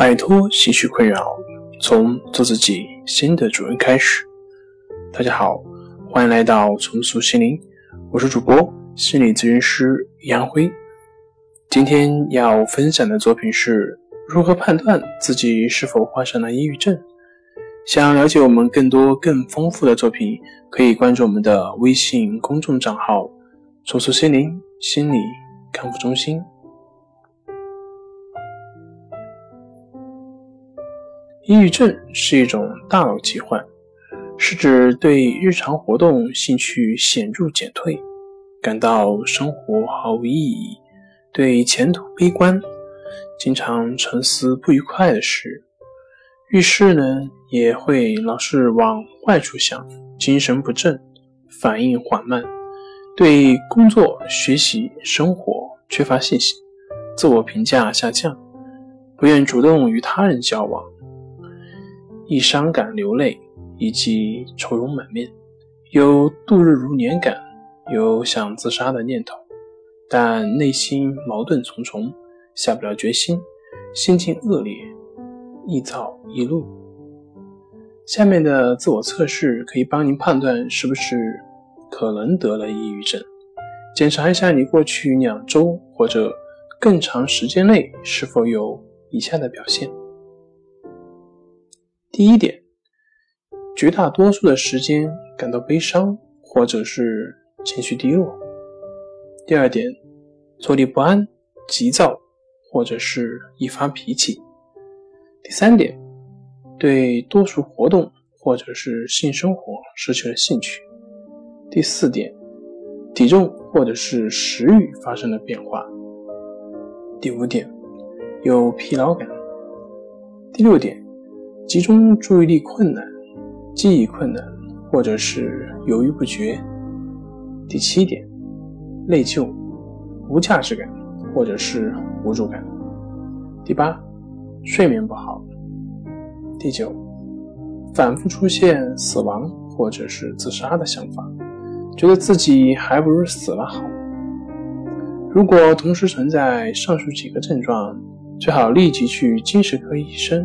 摆脱情绪困扰，从做自己新的主人开始。大家好，欢迎来到重塑心灵，我是主播心理咨询师杨辉。今天要分享的作品是如何判断自己是否患上了抑郁症。想了解我们更多更丰富的作品，可以关注我们的微信公众账号“重塑心灵心理康复中心”。抑郁症是一种大脑疾患，是指对日常活动兴趣显著减退，感到生活毫无意义，对前途悲观，经常沉思不愉快的事，遇事呢也会老是往坏处想，精神不振，反应缓慢，对工作、学习、生活缺乏信心，自我评价下降，不愿主动与他人交往。易伤感流泪，以及愁容满面，有度日如年感，有想自杀的念头，但内心矛盾重重，下不了决心，心情恶劣，易躁易怒。下面的自我测试可以帮您判断是不是可能得了抑郁症。检查一下你过去两周或者更长时间内是否有以下的表现。第一点，绝大多数的时间感到悲伤或者是情绪低落。第二点，坐立不安、急躁或者是易发脾气。第三点，对多数活动或者是性生活失去了兴趣。第四点，体重或者是食欲发生了变化。第五点，有疲劳感。第六点。集中注意力困难、记忆困难，或者是犹豫不决。第七点，内疚、无价值感，或者是无助感。第八，睡眠不好。第九，反复出现死亡或者是自杀的想法，觉得自己还不如死了好。如果同时存在上述几个症状，最好立即去精神科医生。